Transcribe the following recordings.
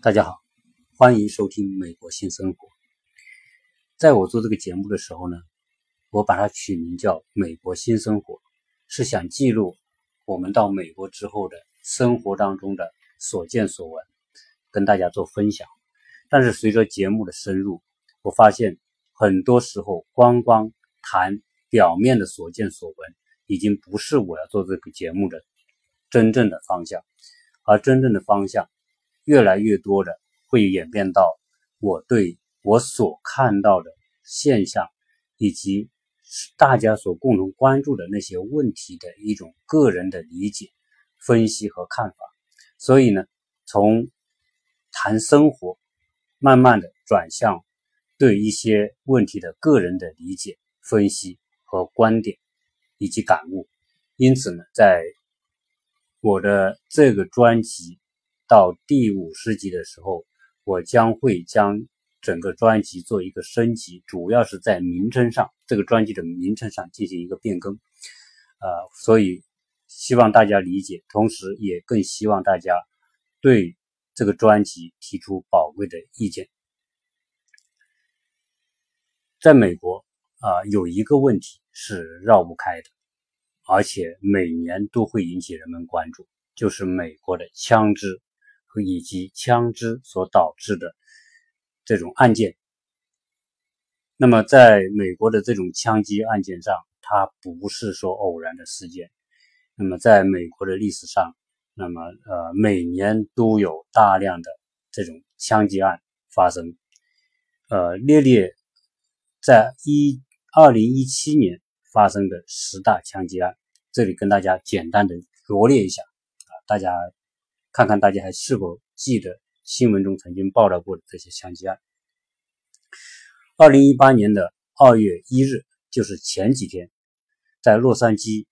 大家好，欢迎收听《美国新生活》。在我做这个节目的时候呢，我把它取名叫《美国新生活》，是想记录我们到美国之后的生活当中的所见所闻，跟大家做分享。但是随着节目的深入，我发现很多时候光光谈表面的所见所闻，已经不是我要做这个节目的真正的方向，而真正的方向。越来越多的会演变到我对我所看到的现象，以及大家所共同关注的那些问题的一种个人的理解、分析和看法。所以呢，从谈生活，慢慢的转向对一些问题的个人的理解、分析和观点以及感悟。因此呢，在我的这个专辑。到第五十集的时候，我将会将整个专辑做一个升级，主要是在名称上，这个专辑的名称上进行一个变更。呃，所以希望大家理解，同时也更希望大家对这个专辑提出宝贵的意见。在美国啊，有一个问题是绕不开的，而且每年都会引起人们关注，就是美国的枪支。和以及枪支所导致的这种案件，那么在美国的这种枪击案件上，它不是说偶然的事件。那么在美国的历史上，那么呃每年都有大量的这种枪击案发生。呃，列列在一二零一七年发生的十大枪击案，这里跟大家简单的罗列一下啊，大家。看看大家还是否记得新闻中曾经报道过的这些枪击案。二零一八年的二月一日，就是前几天，在洛杉矶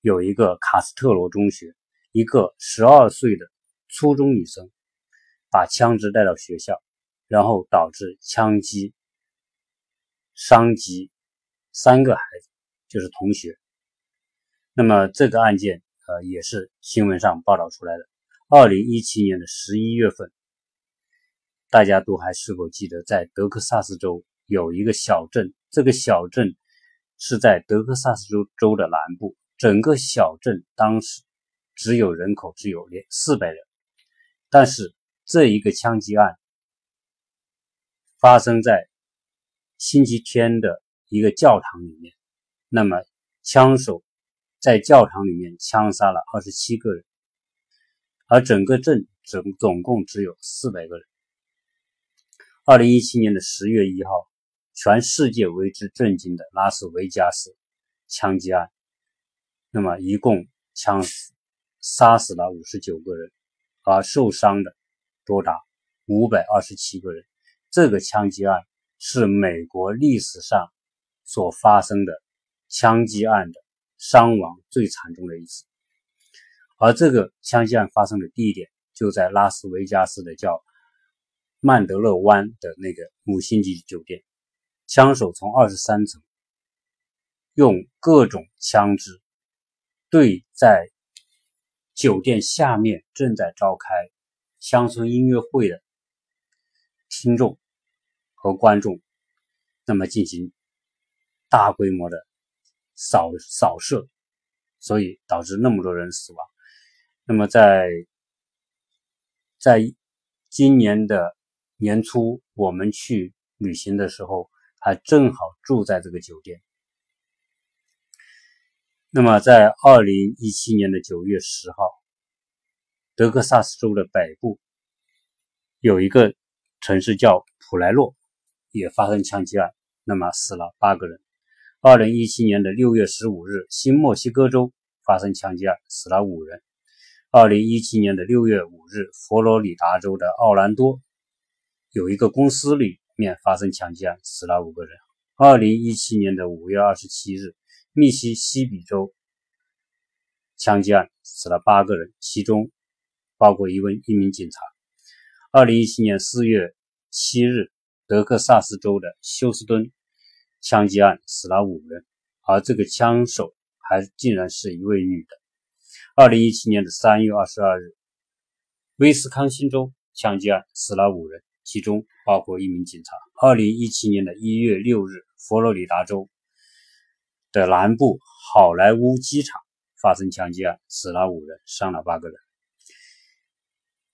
有一个卡斯特罗中学，一个十二岁的初中女生把枪支带到学校，然后导致枪击伤及三个孩子，就是同学。那么这个案件，呃，也是新闻上报道出来的。二零一七年的十一月份，大家都还是否记得，在德克萨斯州有一个小镇？这个小镇是在德克萨斯州州的南部。整个小镇当时只有人口只有连四百人，但是这一个枪击案发生在星期天的一个教堂里面。那么枪手在教堂里面枪杀了二十七个人。而整个镇总总共只有四百个人。二零一七年的十月一号，全世界为之震惊的拉斯维加斯枪击案，那么一共枪杀死了五十九个人，而受伤的多达五百二十七个人。这个枪击案是美国历史上所发生的枪击案的伤亡最惨重的一次。而这个枪击案发生的地点就在拉斯维加斯的叫曼德勒湾的那个五星级酒店，枪手从二十三层用各种枪支对在酒店下面正在召开乡村音乐会的听众和观众，那么进行大规模的扫扫射，所以导致那么多人死亡。那么，在在今年的年初，我们去旅行的时候，还正好住在这个酒店。那么，在二零一七年的九月十号，德克萨斯州的北部有一个城市叫普莱洛，也发生枪击案，那么死了八个人。二零一七年的六月十五日，新墨西哥州发生枪击案，死了五人。二零一七年的六月五日，佛罗里达州的奥兰多有一个公司里面发生枪击案，死了五个人。二零一七年的五月二十七日，密西西比州枪击案死了八个人，其中包括一位一名警察。二零一七年四月七日，德克萨斯州的休斯敦枪击案死了五人，而这个枪手还竟然是一位女的。二零一七年的三月二十二日，威斯康星州枪击案，死了五人，其中包括一名警察。二零一七年的一月六日，佛罗里达州的南部好莱坞机场发生枪击案，死了五人，伤了八个人。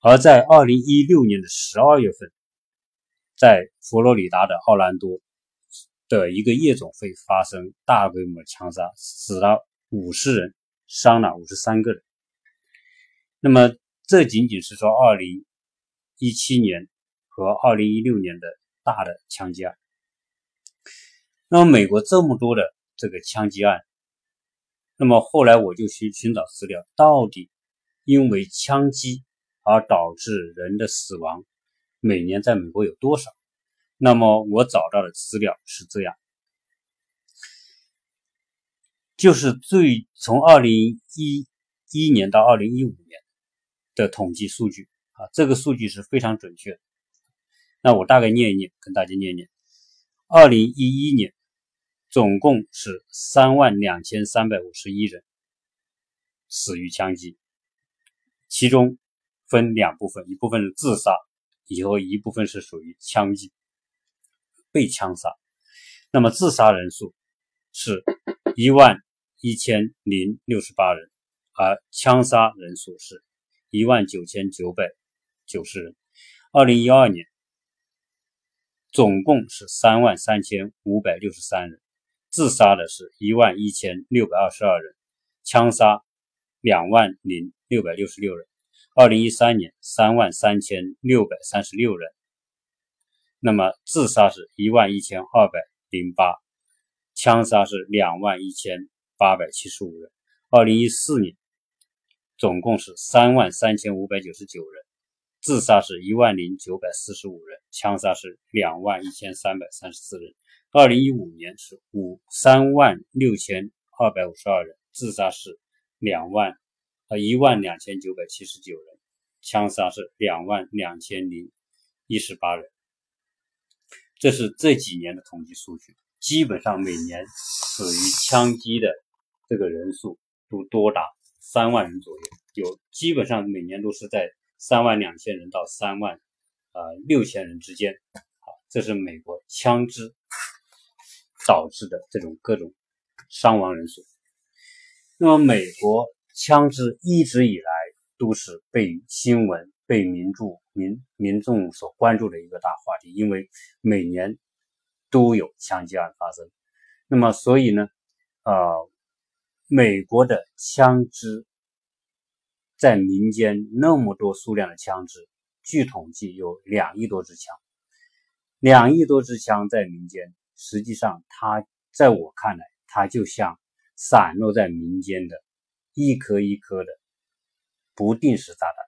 而在二零一六年的十二月份，在佛罗里达的奥兰多的一个夜总会发生大规模枪杀，死了五十人，伤了五十三个人。那么，这仅仅是说二零一七年和二零一六年的大的枪击案。那么，美国这么多的这个枪击案，那么后来我就去寻找资料，到底因为枪击而导致人的死亡，每年在美国有多少？那么我找到的资料是这样，就是最从二零一一年到二零一五年。的统计数据啊，这个数据是非常准确。那我大概念一念，跟大家念一念：二零一一年总共是三万两千三百五十一人死于枪击，其中分两部分，一部分是自杀，以后一部分是属于枪击被枪杀。那么自杀人数是一万一千零六十八人，而枪杀人数是。一万九千九百九十人，二零一二年总共是三万三千五百六十三人，自杀的是一万一千六百二十二人，枪杀两万零六百六十六人。二零一三年三万三千六百三十六人，那么自杀是一万一千二百零八，枪杀是两万一千八百七十五人。二零一四年。总共是三万三千五百九十九人，自杀是一万零九百四十五人，枪杀是两万一千三百三十四人。二零一五年是五三万六千二百五十二人，自杀是两万呃一万两千九百七十九人，枪杀是两万两千零一十八人。这是这几年的统计数据，基本上每年死于枪击的这个人数都多达。三万人左右，有基本上每年都是在三万两千人到三万呃六千人之间。好，这是美国枪支导致的这种各种伤亡人数。那么，美国枪支一直以来都是被新闻、被民众民民众所关注的一个大话题，因为每年都有枪击案发生。那么，所以呢，呃。美国的枪支在民间那么多数量的枪支，据统计有两亿多支枪，两亿多支枪在民间，实际上它在我看来，它就像散落在民间的一颗一颗的不定时炸弹，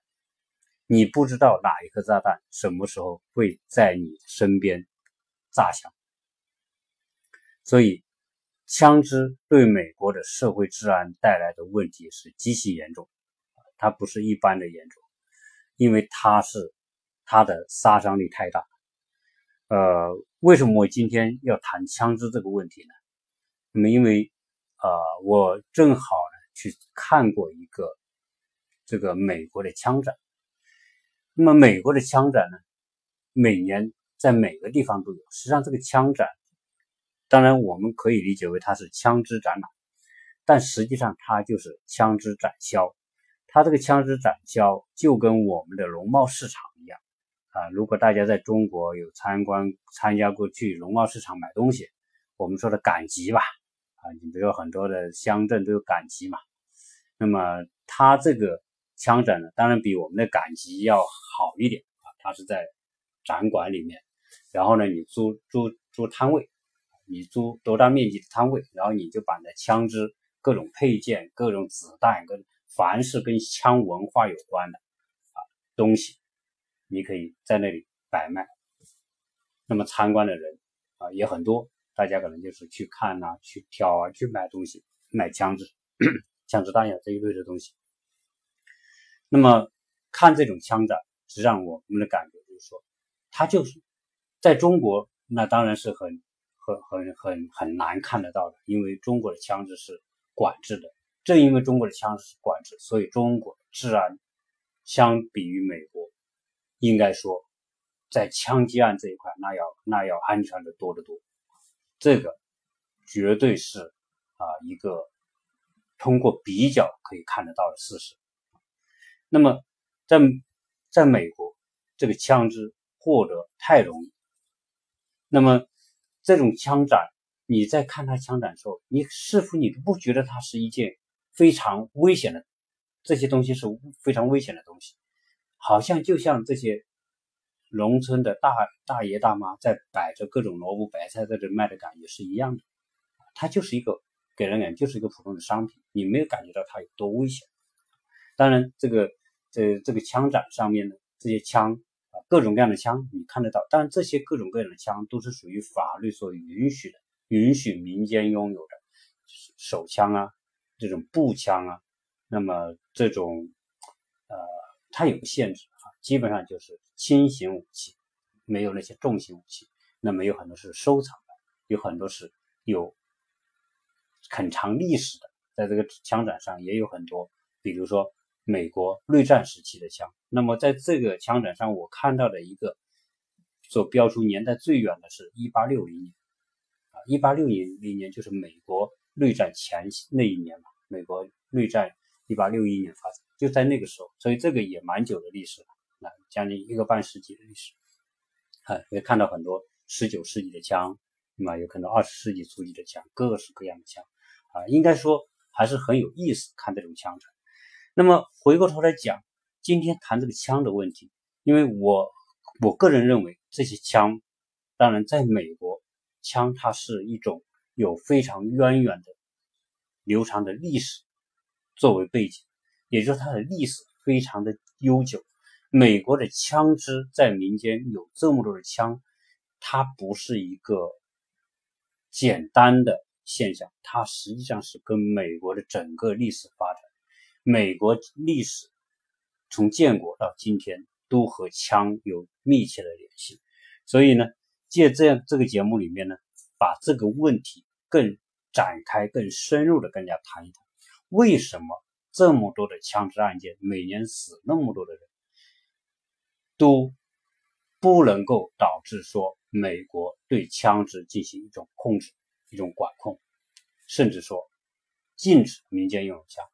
你不知道哪一颗炸弹什么时候会在你身边炸响，所以。枪支对美国的社会治安带来的问题是极其严重，它不是一般的严重，因为它是它的杀伤力太大。呃，为什么我今天要谈枪支这个问题呢？那么，因为呃，我正好呢去看过一个这个美国的枪展。那么，美国的枪展呢，每年在每个地方都有。实际上，这个枪展。当然，我们可以理解为它是枪支展览，但实际上它就是枪支展销。它这个枪支展销就跟我们的农贸市场一样啊。如果大家在中国有参观、参加过去农贸市场买东西，我们说的赶集吧，啊，你比如说很多的乡镇都有赶集嘛。那么它这个枪展呢，当然比我们的赶集要好一点啊。它是在展馆里面，然后呢，你租租租摊位。你租多大面积的摊位，然后你就把那枪支、各种配件、各种子弹，跟凡是跟枪文化有关的啊东西，你可以在那里摆卖。那么参观的人啊也很多，大家可能就是去看呐，去挑啊，去买东西，买枪支、枪支弹药这一类的东西。那么看这种枪展，实际上我们的感觉就是说，它就是在中国，那当然是很。很很很很难看得到的，因为中国的枪支是管制的。正因为中国的枪支是管制，所以中国治安相比于美国应该说，在枪击案这一块，那要那要安全的多得多。这个绝对是啊一个通过比较可以看得到的事实。那么，在在美国，这个枪支获得太容易。那么，这种枪展，你在看他枪展的时候，你是否你都不觉得它是一件非常危险的？这些东西是非常危险的东西，好像就像这些农村的大大爷大妈在摆着各种萝卜白菜在这卖的感觉是一样的。它就是一个给人感觉就是一个普通的商品，你没有感觉到它有多危险。当然，这个这这个枪展上面呢，这些枪。各种各样的枪你看得到，但这些各种各样的枪都是属于法律所允许的，允许民间拥有的手枪啊，这种步枪啊，那么这种呃，它有个限制啊，基本上就是轻型武器，没有那些重型武器。那么有很多是收藏的，有很多是有很长历史的，在这个枪展上也有很多，比如说。美国内战时期的枪，那么在这个枪展上，我看到的一个所标出年代最远的是1860年。啊，1860年就是美国内战前那一年嘛，美国内战1861年发生，就在那个时候，所以这个也蛮久的历史了，啊，将近一个半世纪的历史，啊，也看到很多19世纪的枪，那么有可能20世纪初期的枪，各式各样的枪，啊，应该说还是很有意思看这种枪展。那么回过头来讲，今天谈这个枪的问题，因为我我个人认为这些枪，当然在美国，枪它是一种有非常渊源的、流长的历史作为背景，也就是它的历史非常的悠久。美国的枪支在民间有这么多的枪，它不是一个简单的现象，它实际上是跟美国的整个历史发展。美国历史从建国到今天都和枪有密切的联系，所以呢，借这样这个节目里面呢，把这个问题更展开、更深入的跟大家谈一谈，为什么这么多的枪支案件，每年死那么多的人，都不能够导致说美国对枪支进行一种控制、一种管控，甚至说禁止民间拥有枪。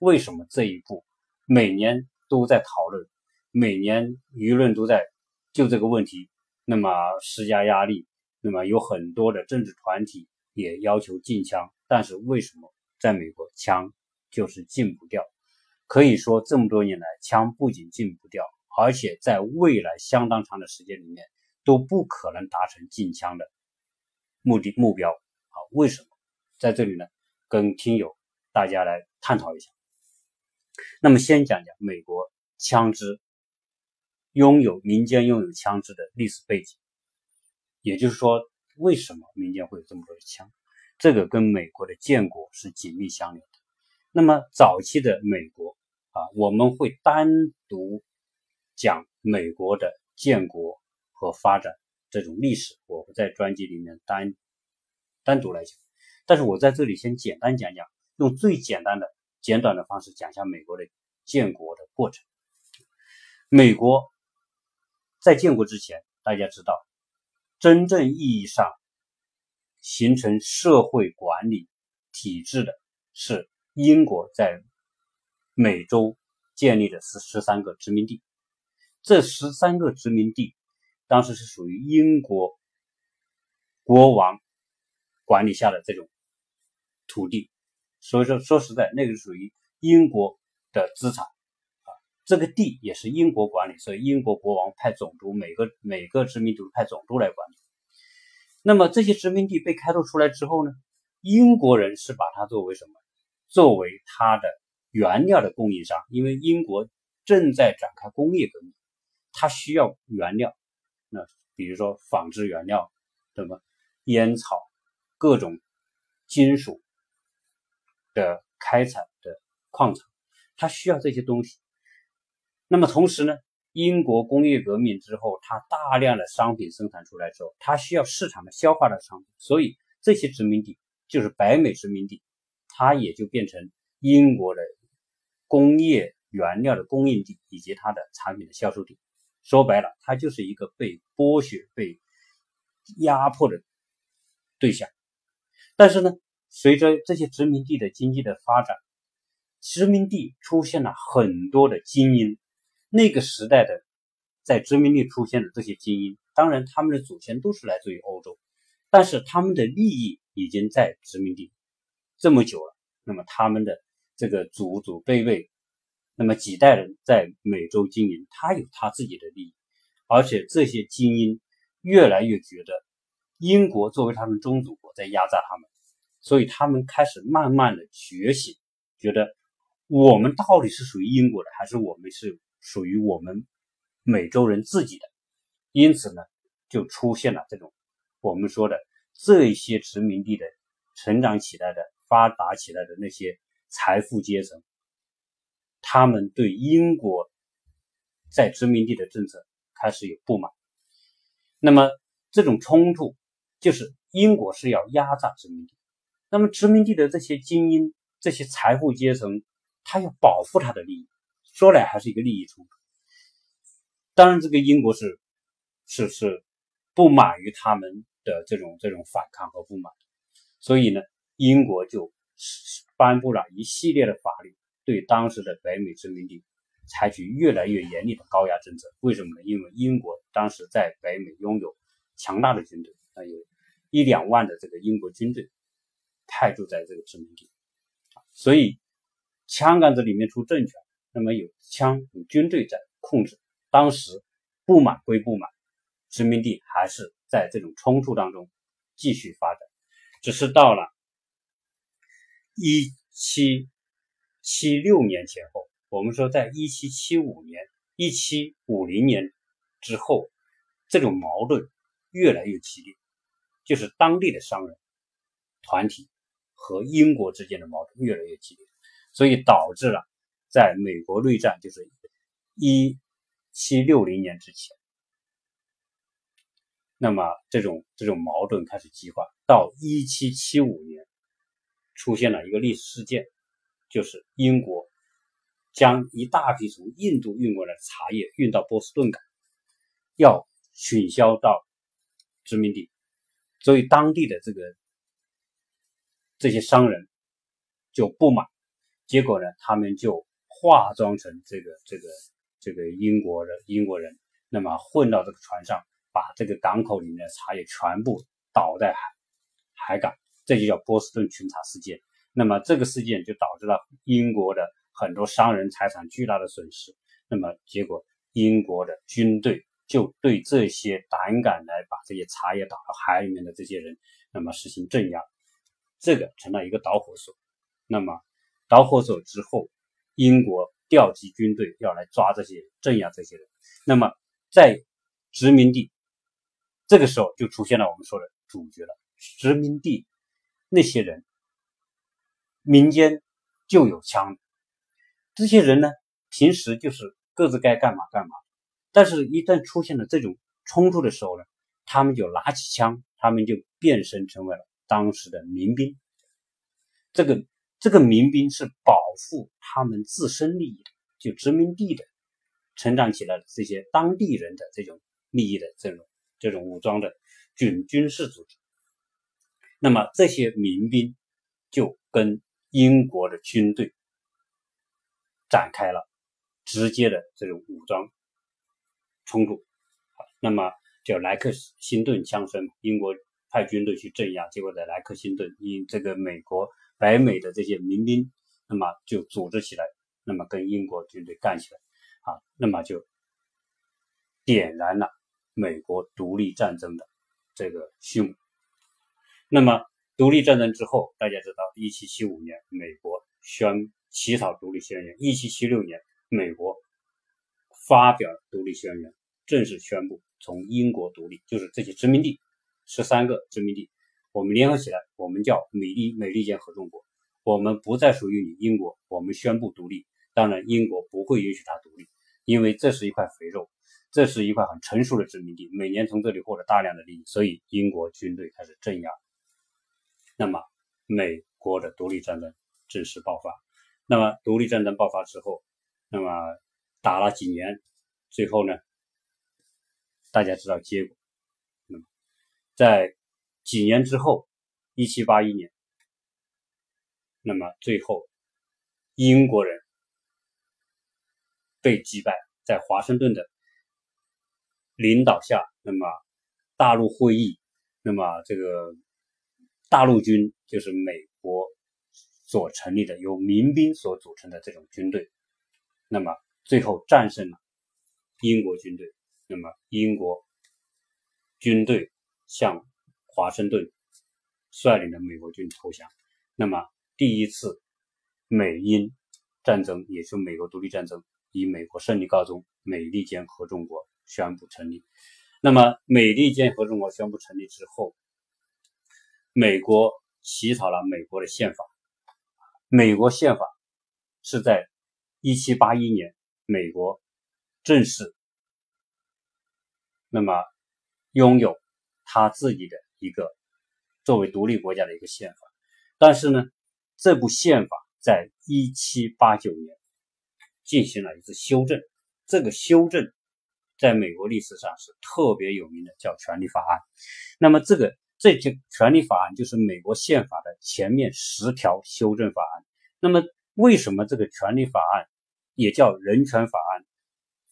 为什么这一步每年都在讨论，每年舆论都在就这个问题那么施加压力，那么有很多的政治团体也要求禁枪，但是为什么在美国枪就是禁不掉？可以说这么多年来，枪不仅禁不掉，而且在未来相当长的时间里面都不可能达成禁枪的目的目标。好，为什么在这里呢？跟听友大家来探讨一下。那么先讲讲美国枪支拥有民间拥有枪支的历史背景，也就是说，为什么民间会有这么多的枪？这个跟美国的建国是紧密相连的。那么早期的美国啊，我们会单独讲美国的建国和发展这种历史，我会在专辑里面单单独来讲。但是我在这里先简单讲讲，用最简单的。简短的方式讲一下美国的建国的过程。美国在建国之前，大家知道，真正意义上形成社会管理体制的是英国在美洲建立的十十三个殖民地。这十三个殖民地当时是属于英国国王管理下的这种土地。所以说，说实在，那个属于英国的资产啊，这个地也是英国管理，所以英国国王派总督，每个每个殖民地派总督来管理。那么这些殖民地被开拓出来之后呢，英国人是把它作为什么？作为它的原料的供应商，因为英国正在展开工业革命，它需要原料，那比如说纺织原料，什么烟草，各种金属。的开采的矿产，它需要这些东西。那么同时呢，英国工业革命之后，它大量的商品生产出来之后，它需要市场的消化的商品，所以这些殖民地就是北美殖民地，它也就变成英国的工业原料的供应地以及它的产品的销售地。说白了，它就是一个被剥削、被压迫的对象。但是呢，随着这些殖民地的经济的发展，殖民地出现了很多的精英。那个时代的在殖民地出现的这些精英，当然他们的祖先都是来自于欧洲，但是他们的利益已经在殖民地这么久了。那么他们的这个祖祖辈辈，那么几代人在美洲经营，他有他自己的利益，而且这些精英越来越觉得英国作为他们宗主国在压榨他们，所以他们开始慢慢的觉醒，觉得我们到底是属于英国的，还是我们是？属于我们美洲人自己的，因此呢，就出现了这种我们说的这些殖民地的成长起来的、发达起来的那些财富阶层，他们对英国在殖民地的政策开始有不满。那么这种冲突就是英国是要压榨殖民地，那么殖民地的这些精英、这些财富阶层，他要保护他的利益。说来还是一个利益冲突，当然，这个英国是是是不满于他们的这种这种反抗和不满，所以呢，英国就颁布了一系列的法律，对当时的北美殖民地采取越来越严厉的高压政策。为什么呢？因为英国当时在北美拥有强大的军队，那有一两万的这个英国军队派驻在这个殖民地，所以枪杆子里面出政权。那么有枪有军队在控制，当时不满归不满，殖民地还是在这种冲突当中继续发展。只是到了一七七六年前后，我们说在一七七五年、一七五零年之后，这种矛盾越来越激烈，就是当地的商人团体和英国之间的矛盾越来越激烈，所以导致了。在美国内战，就是一七六零年之前，那么这种这种矛盾开始激化。到一七七五年，出现了一个历史事件，就是英国将一大批从印度运过来的茶叶运到波士顿港，要取消到殖民地，所以当地的这个这些商人就不满，结果呢，他们就。化妆成这个这个这个英国的英国人，那么混到这个船上，把这个港口里面的茶叶全部倒在海海港，这就叫波士顿群茶事件。那么这个事件就导致了英国的很多商人财产巨大的损失。那么结果，英国的军队就对这些胆敢来把这些茶叶倒到海里面的这些人，那么实行镇压，这个成了一个导火索。那么导火索之后。英国调集军队要来抓这些、镇压这些人。那么，在殖民地，这个时候就出现了我们说的主角了。殖民地那些人，民间就有枪，这些人呢，平时就是各自该干嘛干嘛。但是，一旦出现了这种冲突的时候呢，他们就拿起枪，他们就变身成为了当时的民兵。这个。这个民兵是保护他们自身利益的，就殖民地的成长起来的这些当地人的这种利益的这种这种武装的准军事组织。那么这些民兵就跟英国的军队展开了直接的这种武装冲突。那么叫莱克星顿枪声，英国派军队去镇压，结果在莱克星顿因这个美国。北美的这些民兵，那么就组织起来，那么跟英国军队干起来，啊，那么就点燃了美国独立战争的这个序幕。那么独立战争之后，大家知道，一七七五年美国宣起草独立宣言，一七七六年美国发表独立宣言，正式宣布从英国独立，就是这些殖民地十三个殖民地。我们联合起来，我们叫美利美利坚合众国。我们不再属于你英国，我们宣布独立。当然，英国不会允许它独立，因为这是一块肥肉，这是一块很成熟的殖民地，每年从这里获得大量的利益。所以，英国军队开始镇压。那么，美国的独立战争正式爆发。那么，独立战争爆发之后，那么打了几年，最后呢，大家知道结果。在几年之后，一七八一年，那么最后英国人被击败，在华盛顿的领导下，那么大陆会议，那么这个大陆军就是美国所成立的由民兵所组成的这种军队，那么最后战胜了英国军队。那么，英国军队向华盛顿率领的美国军投降。那么，第一次美英战争，也是美国独立战争，以美国胜利告终，美利坚合众国宣布成立。那么，美利坚合众国宣布成立之后，美国起草了美国的宪法。美国宪法是在一七八一年，美国正式。那么，拥有他自己的一个作为独立国家的一个宪法，但是呢，这部宪法在一七八九年进行了一次修正。这个修正在美国历史上是特别有名的，叫《权利法案》。那么，这个这些《权利法案》就是美国宪法的前面十条修正法案。那么，为什么这个《权利法案》也叫《人权法案》？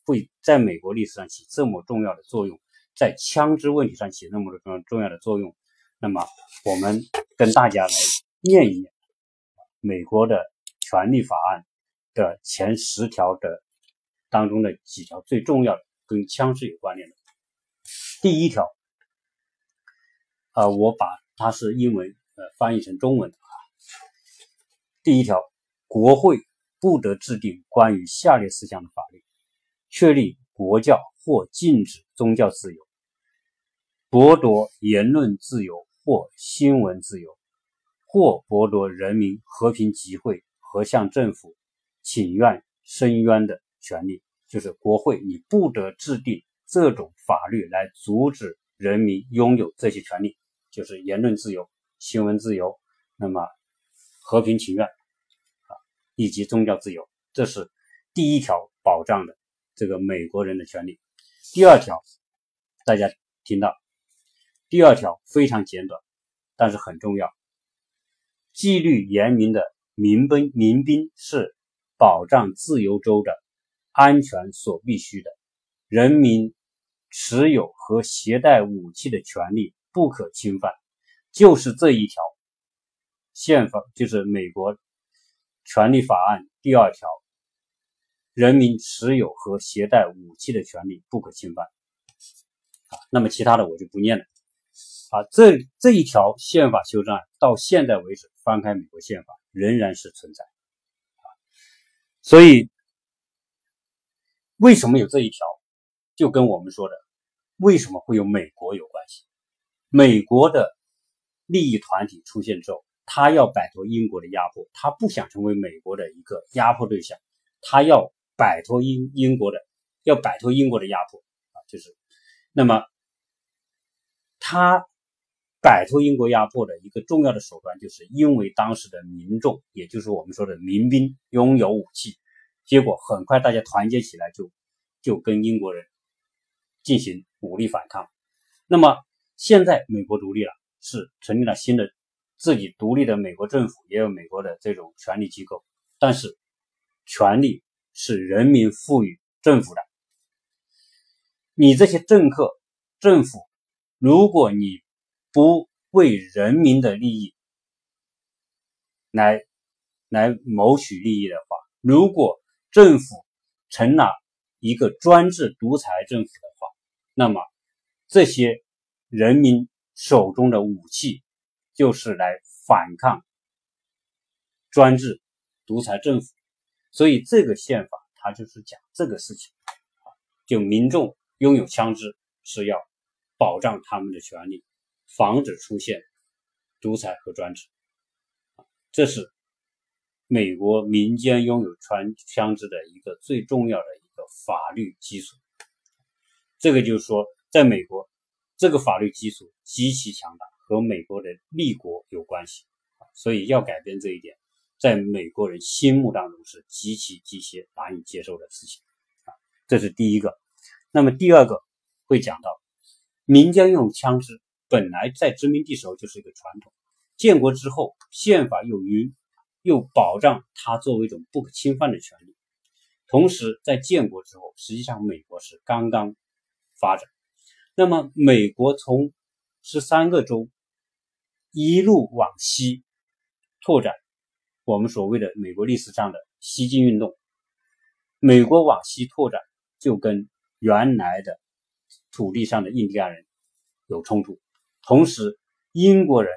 会在美国历史上起这么重要的作用，在枪支问题上起那么重重要的作用。那么，我们跟大家来念一念美国的权利法案的前十条的当中的几条最重要的跟枪支有关联的。第一条，啊，我把它是英文呃翻译成中文的啊。第一条，国会不得制定关于下列事项的法律。确立国教或禁止宗教自由，剥夺言论自由或新闻自由，或剥夺人民和平集会和向政府请愿申冤的权利。就是国会，你不得制定这种法律来阻止人民拥有这些权利，就是言论自由、新闻自由，那么和平请愿啊，以及宗教自由，这是第一条保障的。这个美国人的权利。第二条，大家听到，第二条非常简短，但是很重要。纪律严明的民兵民兵是保障自由州的安全所必须的。人民持有和携带武器的权利不可侵犯。就是这一条宪法，就是美国权利法案第二条。人民持有和携带武器的权利不可侵犯。那么其他的我就不念了。啊，这这一条宪法修正案到现在为止，翻开美国宪法仍然是存在。啊，所以为什么有这一条，就跟我们说的为什么会有美国有关系。美国的利益团体出现之后，他要摆脱英国的压迫，他不想成为美国的一个压迫对象，他要。摆脱英英国的，要摆脱英国的压迫啊，就是，那么他摆脱英国压迫的一个重要的手段，就是因为当时的民众，也就是我们说的民兵拥有武器，结果很快大家团结起来，就就跟英国人进行武力反抗。那么现在美国独立了，是成立了新的自己独立的美国政府，也有美国的这种权力机构，但是权力。是人民赋予政府的。你这些政客、政府，如果你不为人民的利益来来谋取利益的话，如果政府成了一个专制独裁政府的话，那么这些人民手中的武器就是来反抗专制独裁政府。所以这个宪法它就是讲这个事情，啊，就民众拥有枪支是要保障他们的权利，防止出现独裁和专制，这是美国民间拥有枪枪支的一个最重要的一个法律基础。这个就是说，在美国，这个法律基础极其强大，和美国的立国有关系，所以要改变这一点。在美国人心目当中是极其极其难以接受的事情啊，这是第一个。那么第二个，会讲到，民间用枪支本来在殖民地时候就是一个传统，建国之后宪法又允又保障它作为一种不可侵犯的权利。同时，在建国之后，实际上美国是刚刚发展。那么，美国从十三个州一路往西拓展，我们所谓的美国历史上的西进运动。美国往西拓展，就跟原来的土地上的印第安人有冲突。同时，英国人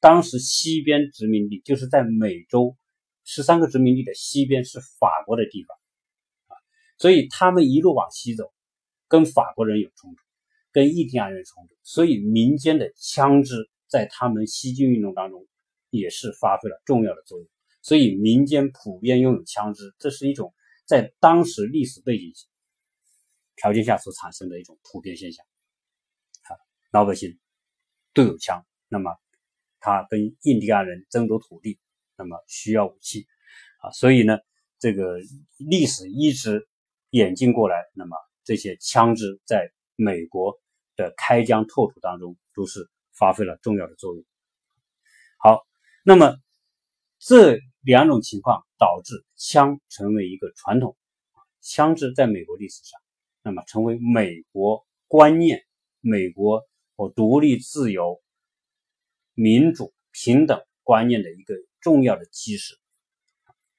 当时西边殖民地就是在美洲。十三个殖民地的西边是法国的地方啊，所以他们一路往西走，跟法国人有冲突，跟印第安人冲突，所以民间的枪支在他们西进运动当中也是发挥了重要的作用。所以民间普遍拥有枪支，这是一种在当时历史背景条件下所产生的一种普遍现象。老百姓都有枪，那么他跟印第安人争夺土地。那么需要武器啊，所以呢，这个历史一直演进过来，那么这些枪支在美国的开疆拓土当中都是发挥了重要的作用。好，那么这两种情况导致枪成为一个传统，枪支在美国历史上，那么成为美国观念、美国和独立、自由、民主、平等观念的一个。重要的基石，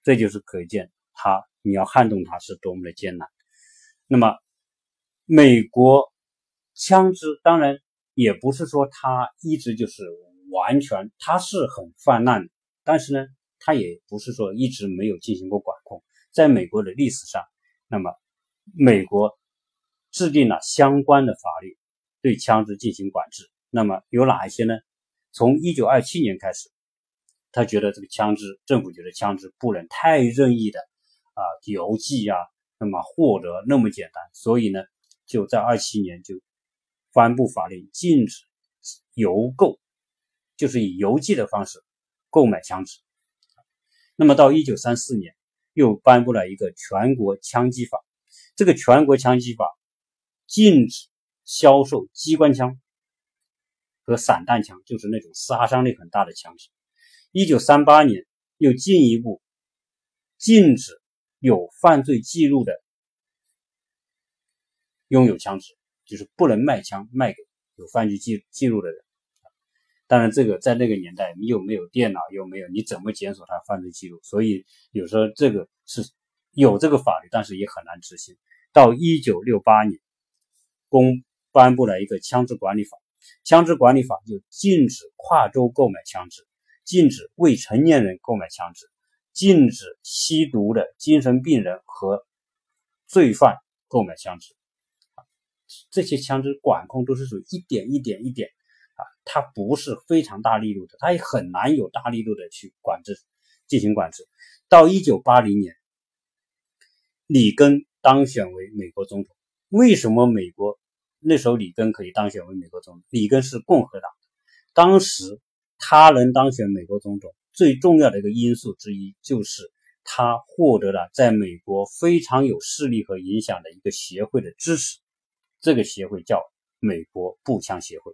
这就是可见它你要撼动它是多么的艰难。那么，美国枪支当然也不是说它一直就是完全，它是很泛滥，但是呢，它也不是说一直没有进行过管控。在美国的历史上，那么美国制定了相关的法律对枪支进行管制。那么有哪一些呢？从一九二七年开始。他觉得这个枪支，政府觉得枪支不能太任意的啊邮寄啊，那么获得那么简单，所以呢，就在二七年就颁布法令，禁止邮购，就是以邮寄的方式购买枪支。那么到一九三四年，又颁布了一个全国枪击法，这个全国枪击法禁止销售机关枪和散弹枪，就是那种杀伤力很大的枪支。一九三八年，又进一步禁止有犯罪记录的拥有枪支，就是不能卖枪卖给有犯罪记记录的人。当然，这个在那个年代，你又没有电脑，又没有，你怎么检索他犯罪记录？所以有时候这个是有这个法律，但是也很难执行。到一九六八年，公颁布了一个枪支管理法，枪支管理法就禁止跨州购买枪支。禁止未成年人购买枪支，禁止吸毒的精神病人和罪犯购买枪支。这些枪支管控都是属于一点一点一点啊，它不是非常大力度的，它也很难有大力度的去管制进行管制。到一九八零年，里根当选为美国总统。为什么美国那时候里根可以当选为美国总统？里根是共和党，当时。他能当选美国总统，最重要的一个因素之一就是他获得了在美国非常有势力和影响的一个协会的支持。这个协会叫美国步枪协会。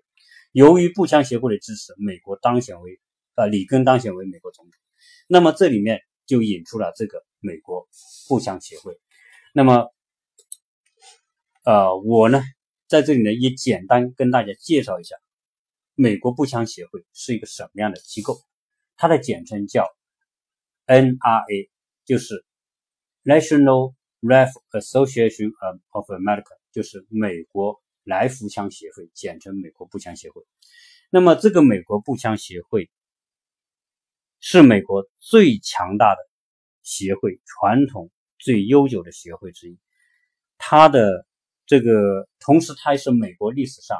由于步枪协会的支持，美国当选为呃里根当选为美国总统。那么这里面就引出了这个美国步枪协会。那么呃我呢在这里呢也简单跟大家介绍一下。美国步枪协会是一个什么样的机构？它的简称叫 NRA，就是 National Rifle Association of America，就是美国来福枪协会，简称美国步枪协会。那么，这个美国步枪协会是美国最强大的协会，传统最悠久的协会之一。它的这个，同时它也是美国历史上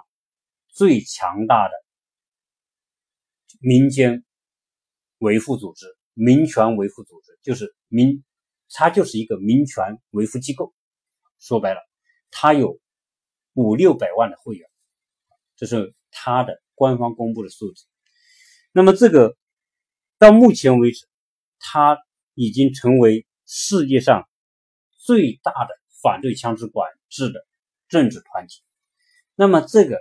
最强大的。民间维护组织、民权维护组织，就是民，它就是一个民权维护机构。说白了，它有五六百万的会员，这是它的官方公布的数字。那么，这个到目前为止，它已经成为世界上最大的反对枪支管制的政治团体。那么这个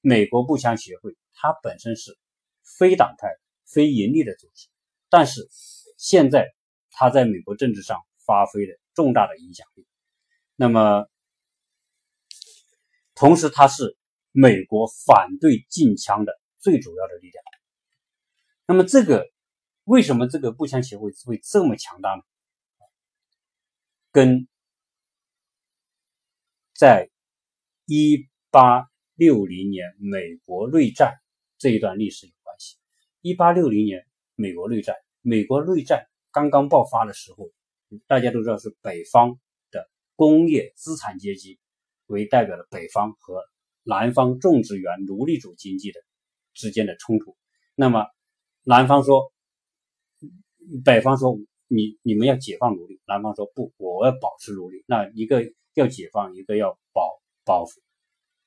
美国步枪协会，它本身是非党派、非盈利的组织，但是现在它在美国政治上发挥了重大的影响力。那么，同时它是美国反对禁枪的最主要的力量。那么这个为什么这个步枪协会会这么强大呢？跟在一八六零年美国内战这一段历史有关系。一八六零年美国内战，美国内战刚刚爆发的时候，大家都知道是北方的工业资产阶级为代表的北方和南方种植园奴隶主经济的之间的冲突。那么南方说，北方说你你们要解放奴隶，南方说不，我要保持奴隶。那一个要解放，一个要保保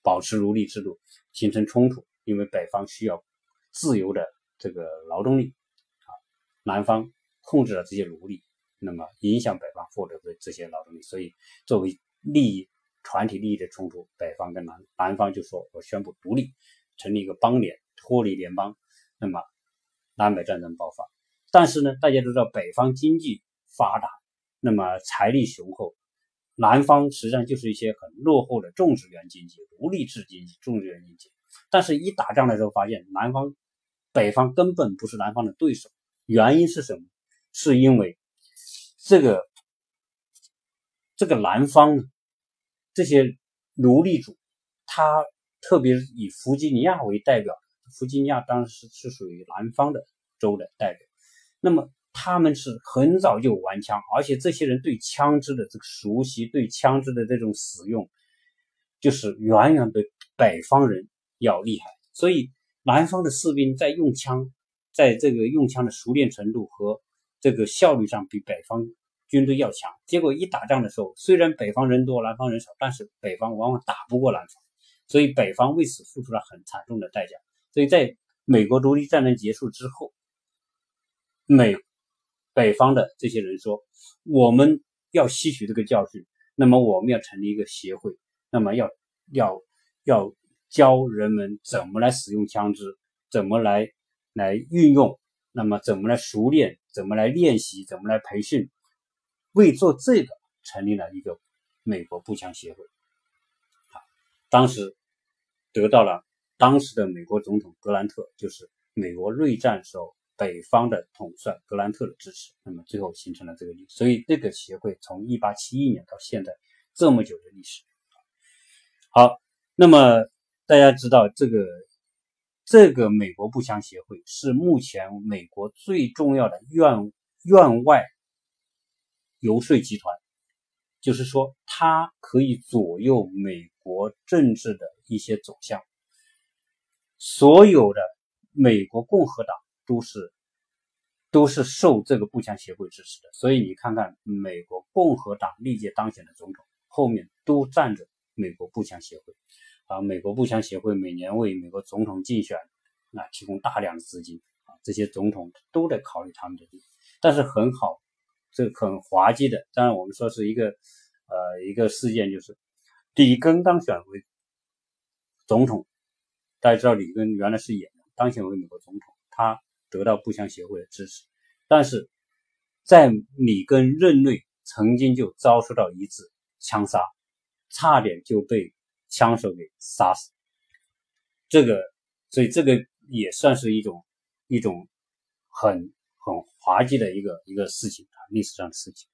保持奴隶制度，形成冲突。因为北方需要自由的这个劳动力，啊，南方控制了这些奴隶，那么影响北方获得的这些劳动力。所以作为利益团体利益的冲突，北方跟南南方就说我宣布独立，成立一个邦联，脱离联邦，那么。南北战争爆发，但是呢，大家都知道北方经济发达，那么财力雄厚，南方实际上就是一些很落后的种植园经济、奴隶制经济、种植园经济。但是，一打仗的时候发现，南方、北方根本不是南方的对手。原因是什么？是因为这个这个南方呢，这些奴隶主，他特别以弗吉尼亚为代表。弗吉尼亚当时是属于南方的州的代表，那么他们是很早就玩枪，而且这些人对枪支的这个熟悉，对枪支的这种使用，就是远远比北方人要厉害。所以南方的士兵在用枪，在这个用枪的熟练程度和这个效率上比北方军队要强。结果一打仗的时候，虽然北方人多，南方人少，但是北方往往打不过南方，所以北方为此付出了很惨重的代价。所以在美国独立战争结束之后，美北方的这些人说：“我们要吸取这个教训，那么我们要成立一个协会，那么要要要教人们怎么来使用枪支，怎么来来运用，那么怎么来熟练，怎么来练习，怎么来培训。”为做这个，成立了一个美国步枪协会。好，当时得到了。当时的美国总统格兰特就是美国内战时候北方的统帅格兰特的支持，那么最后形成了这个所以这个协会从一八七一年到现在这么久的历史。好，那么大家知道这个这个美国步枪协会是目前美国最重要的院院外游说集团，就是说它可以左右美国政治的一些走向。所有的美国共和党都是都是受这个步枪协会支持的，所以你看看美国共和党历届当选的总统后面都站着美国步枪协会啊。美国步枪协会每年为美国总统竞选啊提供大量的资金啊，这些总统都得考虑他们的利益。但是很好，这很滑稽的，当然我们说是一个呃一个事件，就是里根当选为总统。大家知道里根原来是演员，当选为美国总统，他得到步枪协会的支持，但是在里根任内曾经就遭受到一次枪杀，差点就被枪手给杀死。这个，所以这个也算是一种一种很很滑稽的一个一个事情啊，历史上的事情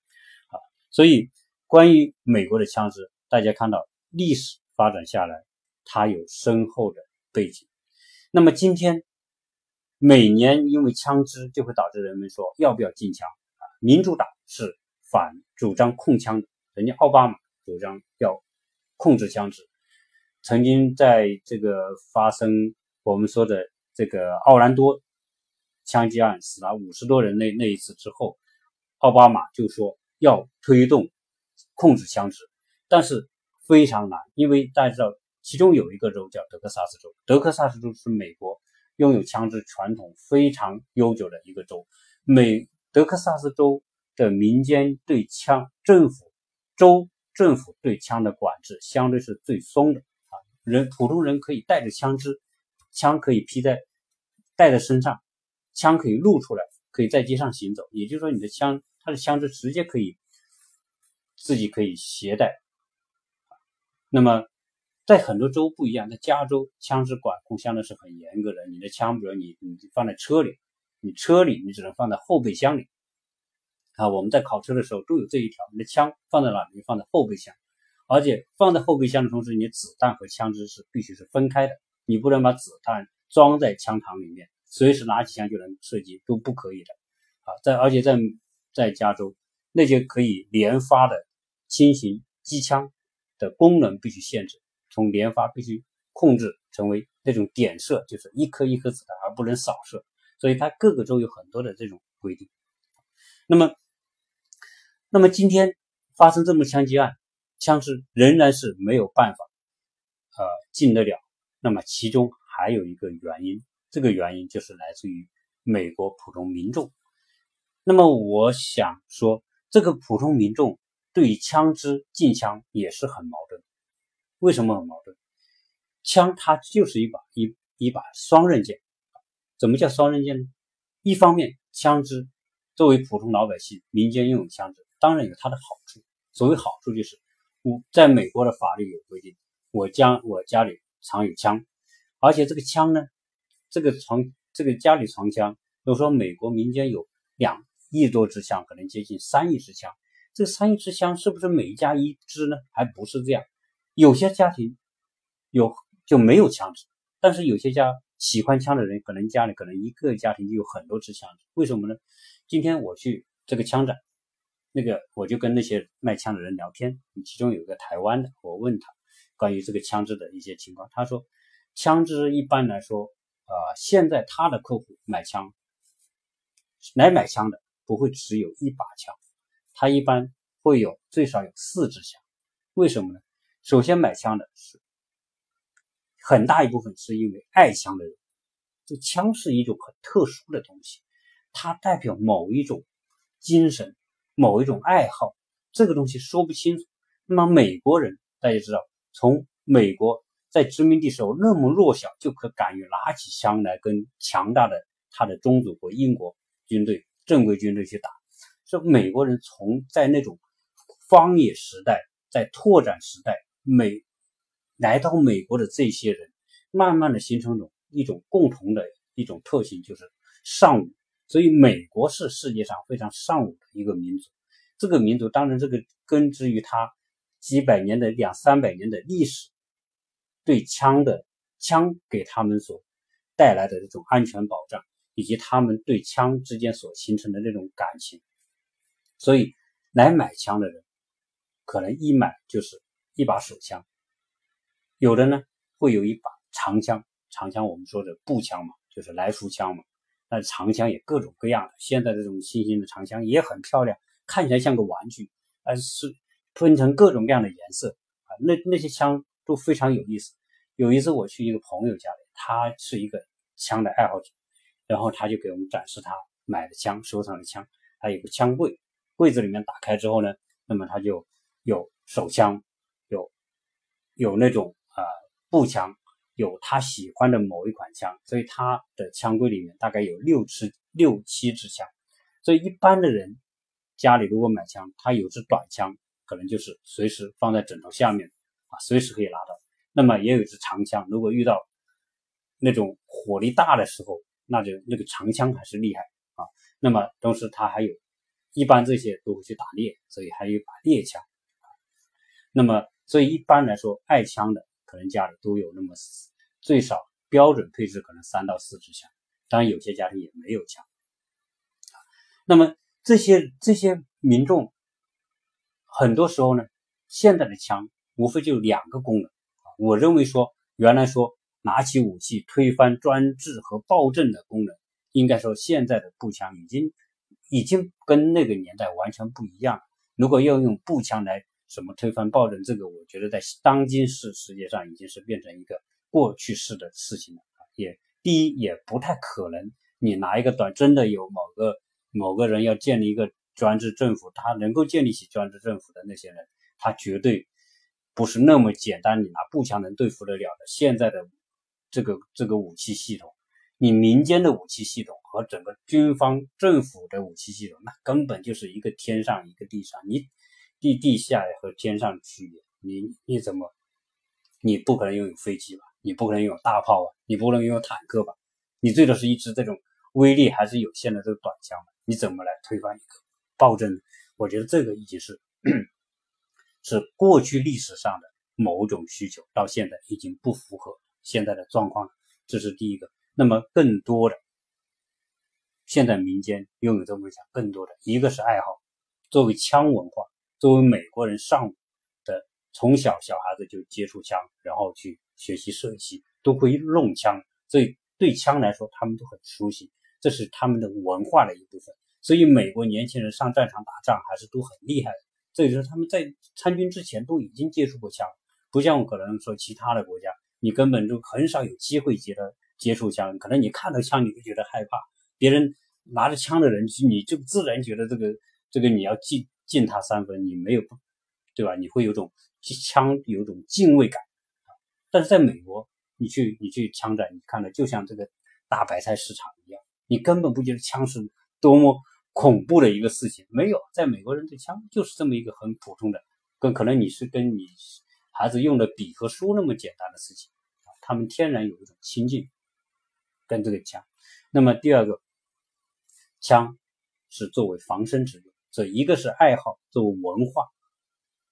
啊。所以关于美国的枪支，大家看到历史发展下来，它有深厚的。背景，那么今天每年因为枪支就会导致人们说要不要禁枪啊？民主党是反主张控枪的，人家奥巴马主张要控制枪支。曾经在这个发生我们说的这个奥兰多枪击案死了五十多人那那一次之后，奥巴马就说要推动控制枪支，但是非常难，因为大家知道。其中有一个州叫德克萨斯州，德克萨斯州是美国拥有枪支传统非常悠久的一个州。美德克萨斯州的民间对枪政府州政府对枪的管制相对是最松的啊，人普通人可以带着枪支，枪可以披在带在身上，枪可以露出来，可以在街上行走。也就是说，你的枪，它的枪支直接可以自己可以携带。那么，在很多州不一样，在加州枪支管控相对是很严格的。你的枪，比如你你放在车里，你车里你只能放在后备箱里。啊，我们在考车的时候都有这一条，你的枪放在哪里？放在后备箱，而且放在后备箱的同时，你子弹和枪支是必须是分开的，你不能把子弹装在枪膛里面，随时拿起枪就能射击，都不可以的。啊，在而且在在加州，那些可以连发的轻型机枪的功能必须限制，从连发必须控制成为那种点射，就是一颗一颗子弹，而不能扫射。所以它各个州有很多的这种规定。那么。那么今天发生这么枪击案，枪支仍然是没有办法，呃，进得了。那么其中还有一个原因，这个原因就是来自于美国普通民众。那么我想说，这个普通民众对于枪支禁枪也是很矛盾。为什么很矛盾？枪它就是一把一一把双刃剑。怎么叫双刃剑呢？一方面，枪支作为普通老百姓民间拥有枪支。当然有它的好处。所谓好处就是，我在美国的法律有规定，我将我家里藏有枪，而且这个枪呢，这个藏这个家里藏枪，比如说美国民间有两亿多支枪，可能接近三亿支枪。这三亿支枪是不是每家一支呢？还不是这样，有些家庭有就没有枪支，但是有些家喜欢枪的人，可能家里可能一个家庭就有很多支枪支。为什么呢？今天我去这个枪展。那个我就跟那些卖枪的人聊天，其中有个台湾的，我问他关于这个枪支的一些情况，他说，枪支一般来说，啊，现在他的客户买枪来买枪的不会只有一把枪，他一般会有最少有四支枪，为什么呢？首先买枪的是很大一部分是因为爱枪的人，这枪是一种很特殊的东西，它代表某一种精神。某一种爱好，这个东西说不清楚。那么美国人大家知道，从美国在殖民地时候那么弱小，就可敢于拿起枪来跟强大的他的宗主国英国军队正规军队去打。说美国人从在那种荒野时代，在拓展时代，美来到美国的这些人，慢慢的形成一种一种共同的一种特性，就是尚武。所以，美国是世界上非常尚武的一个民族。这个民族当然，这个根植于它几百年的两三百年的历史，对枪的枪给他们所带来的这种安全保障，以及他们对枪之间所形成的这种感情。所以，来买枪的人，可能一买就是一把手枪，有的呢会有一把长枪，长枪我们说的步枪嘛，就是来福枪嘛。那长枪也各种各样的，现在这种新型的长枪也很漂亮，看起来像个玩具，而是分成各种各样的颜色啊。那那些枪都非常有意思。有一次我去一个朋友家里，他是一个枪的爱好者，然后他就给我们展示他买的枪、收藏的枪，他有个枪柜，柜子里面打开之后呢，那么他就有手枪，有那种啊步枪。有他喜欢的某一款枪，所以他的枪柜里面大概有六支、六七支枪。所以一般的人家里如果买枪，他有支短枪，可能就是随时放在枕头下面啊，随时可以拿到。那么也有一支长枪，如果遇到那种火力大的时候，那就那个长枪还是厉害啊。那么同时他还有，一般这些都会去打猎，所以还有一把猎枪。那么所以一般来说，爱枪的可能家里都有那么。最少标准配置可能三到四支枪，当然有些家庭也没有枪。那么这些这些民众，很多时候呢，现在的枪无非就两个功能。我认为说，原来说拿起武器推翻专制和暴政的功能，应该说现在的步枪已经已经跟那个年代完全不一样。如果要用步枪来什么推翻暴政，这个我觉得在当今世世界上已经是变成一个。过去式的事情了也第一也不太可能。你拿一个短，真的有某个某个人要建立一个专制政府，他能够建立起专制政府的那些人，他绝对不是那么简单，你拿步枪能对付得了的。现在的这个这个武器系统，你民间的武器系统和整个军方政府的武器系统，那根本就是一个天上一个地上，你地地下和天上区别，你你怎么，你不可能拥有飞机吧？你不可能拥有大炮吧？你不能拥有坦克吧？你最多是一支这种威力还是有限的这个短枪，你怎么来推翻一个暴政？我觉得这个已经是是过去历史上的某种需求，到现在已经不符合现在的状况了。这是第一个。那么更多的现在民间拥有这么一枪，更多的一个是爱好，作为枪文化，作为美国人上的从小小孩子就接触枪，然后去学习射击，都会弄枪，所以对枪来说他们都很熟悉，这是他们的文化的一部分。所以美国年轻人上战场打仗还是都很厉害的，这就是他们在参军之前都已经接触过枪，不像可能说其他的国家，你根本就很少有机会接的接触枪，可能你看到枪你就觉得害怕，别人拿着枪的人，你就自然觉得这个这个你要敬敬他三分，你没有不，对吧？你会有种枪有种敬畏感，但是在美国，你去你去枪战，你看的就像这个大白菜市场一样，你根本不觉得枪是多么。恐怖的一个事情没有，在美国人对枪就是这么一个很普通的，跟可能你是跟你孩子用的笔和书那么简单的事情他们天然有一种亲近跟这个枪。那么第二个，枪是作为防身之用，所以一个是爱好，作为文化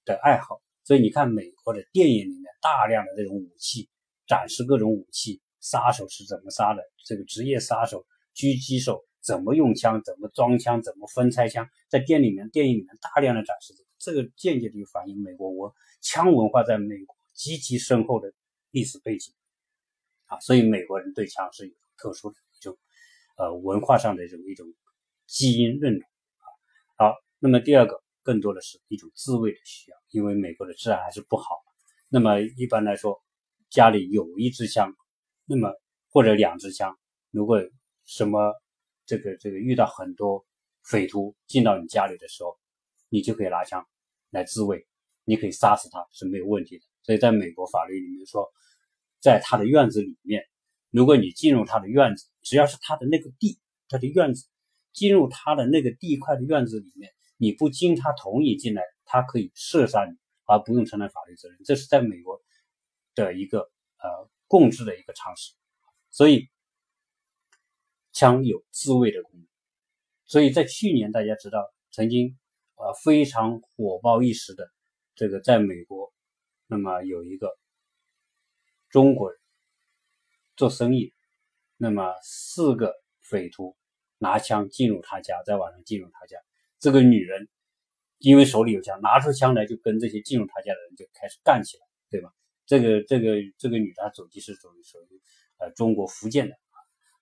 的爱好。所以你看美国的电影里面大量的这种武器展示各种武器，杀手是怎么杀的，这个职业杀手、狙击手。怎么用枪？怎么装枪？怎么分拆枪？在电影里面、电影里面大量的展示这个，间接的就反映美国文枪文化在美国极其深厚的历史背景啊，所以美国人对枪是有特殊的一种呃文化上的这种一种基因认同。好，那么第二个更多的是一种自卫的需要，因为美国的治安还是不好。那么一般来说，家里有一支枪，那么或者两支枪，如果什么。这个这个遇到很多匪徒进到你家里的时候，你就可以拿枪来自卫，你可以杀死他是没有问题的。所以在美国法律里面说，在他的院子里面，如果你进入他的院子，只要是他的那个地，他的院子，进入他的那个地块的院子里面，你不经他同意进来，他可以射杀你而不用承担法律责任。这是在美国的一个呃共治的一个常识，所以。枪有自卫的功能，所以在去年大家知道曾经啊非常火爆一时的这个在美国，那么有一个中国人做生意，那么四个匪徒拿枪进入他家，在晚上进入他家，这个女人因为手里有枪，拿出枪来就跟这些进入他家的人就开始干起来，对吧？这个这个这个女的祖籍是属于属于呃中国福建的。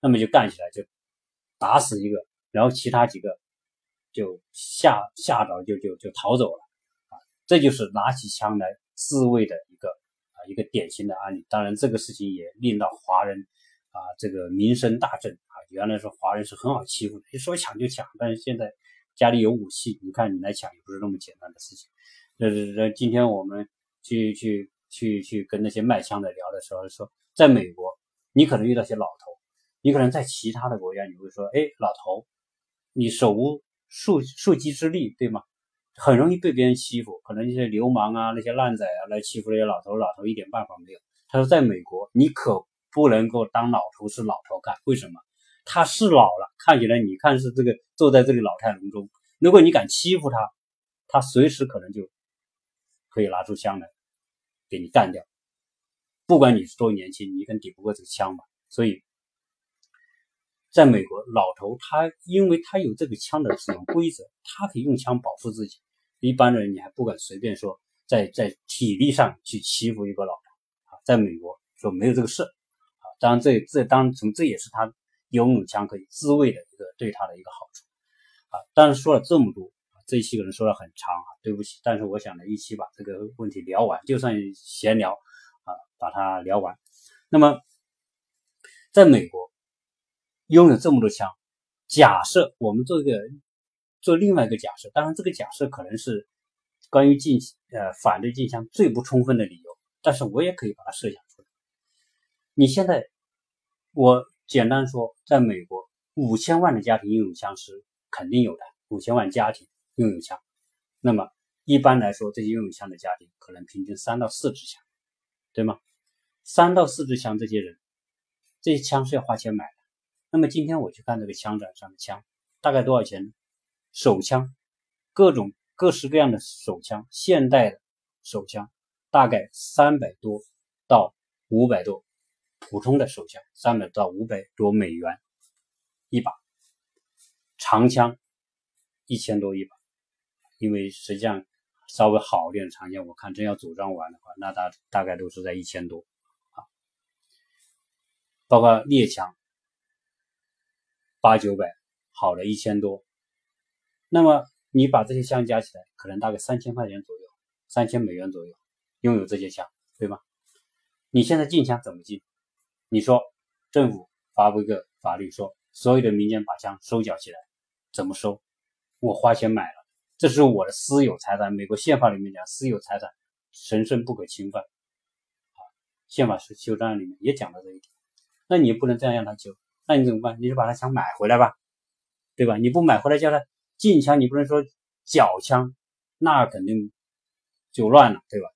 那么就干起来，就打死一个，然后其他几个就吓吓着，就就就逃走了啊！这就是拿起枪来自卫的一个啊一个典型的案例。当然，这个事情也令到华人啊这个名声大振。原来说华人是很好欺负的，一说抢就抢，但是现在家里有武器，你看你来抢也不是那么简单的事情。那那今天我们去去去去跟那些卖枪的聊的时候说，在美国你可能遇到些老头。你可能在其他的国家，你会说：“哎，老头，你手无缚缚鸡之力，对吗？很容易被别人欺负，可能一些流氓啊、那些烂仔啊来欺负那些老头，老头一点办法没有。”他说：“在美国，你可不能够当老头是老头干，为什么？他是老了，看起来你看是这个坐在这里老态龙钟。如果你敢欺负他，他随时可能就可以拿出枪来给你干掉。不管你是多年轻，你肯抵不过这个枪吧？所以。”在美国，老头他因为他有这个枪的使用规则，他可以用枪保护自己。一般人你还不敢随便说在在体力上去欺负一个老头啊。在美国说没有这个事啊。当然这这当然从这也是他拥有枪可以自卫的一个对他的一个好处啊。但是说了这么多这一期可能说的很长啊，对不起。但是我想呢，一期把这个问题聊完，就算闲聊啊，把它聊完。那么在美国。拥有这么多枪，假设我们做一个做另外一个假设，当然这个假设可能是关于禁呃反对禁枪最不充分的理由，但是我也可以把它设想出来。你现在我简单说，在美国五千万的家庭拥有枪是肯定有的，五千万家庭拥有枪，那么一般来说，这些拥有枪的家庭可能平均三到四支枪，对吗？三到四支枪，这些人这些枪是要花钱买的。那么今天我去看这个枪展上的枪，大概多少钱呢？手枪，各种。各式各样的手枪，现代的手枪大概三百多到五百多，普通的手枪三百到五百多美元一把，长枪一千多一把，因为实际上稍微好一点的长枪，我看真要组装完的话，那大大概都是在一千多啊，包括猎枪八九百，好了一千多，那么。你把这些枪加起来，可能大概三千块钱左右，三千美元左右，拥有这些枪，对吧？你现在进枪怎么进？你说政府发布一个法律，说所有的民间把枪收缴起来，怎么收？我花钱买了，这是我的私有财产。美国宪法里面讲，私有财产神圣不可侵犯。啊，宪法是修正案里面也讲到这一点。那你不能这样让他修，那你怎么办？你就把他枪买回来吧，对吧？你不买回来叫他。禁枪你不能说缴枪，那肯定就乱了，对吧？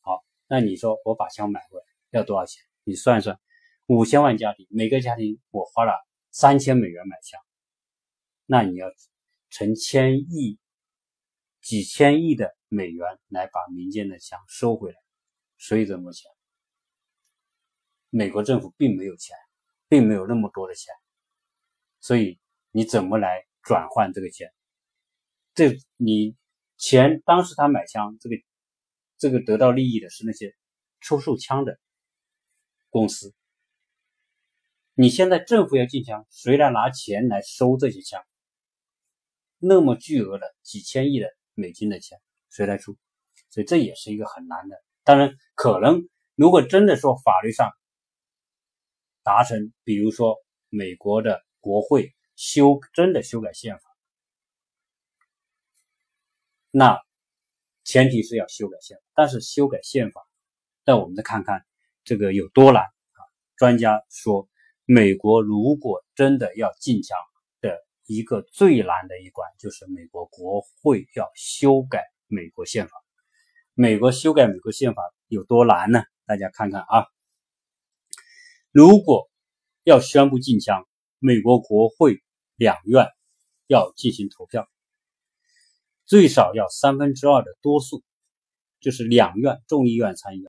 好，那你说我把枪买回来要多少钱？你算一算，五千万家庭，每个家庭我花了三千美元买枪，那你要成千亿、几千亿的美元来把民间的枪收回来，所以怎么钱？美国政府并没有钱，并没有那么多的钱，所以你怎么来？转换这个钱，这你钱当时他买枪，这个这个得到利益的是那些出售枪的公司。你现在政府要禁枪，谁来拿钱来收这些枪？那么巨额的几千亿的美金的钱，谁来出？所以这也是一个很难的。当然，可能如果真的说法律上达成，比如说美国的国会。修真的修改宪法，那前提是要修改宪法。但是修改宪法，那我们再看看这个有多难啊？专家说，美国如果真的要禁枪的一个最难的一关，就是美国国会要修改美国宪法。美国修改美国宪法有多难呢？大家看看啊，如果要宣布禁枪，美国国会。两院要进行投票，最少要三分之二的多数，就是两院众议院参议院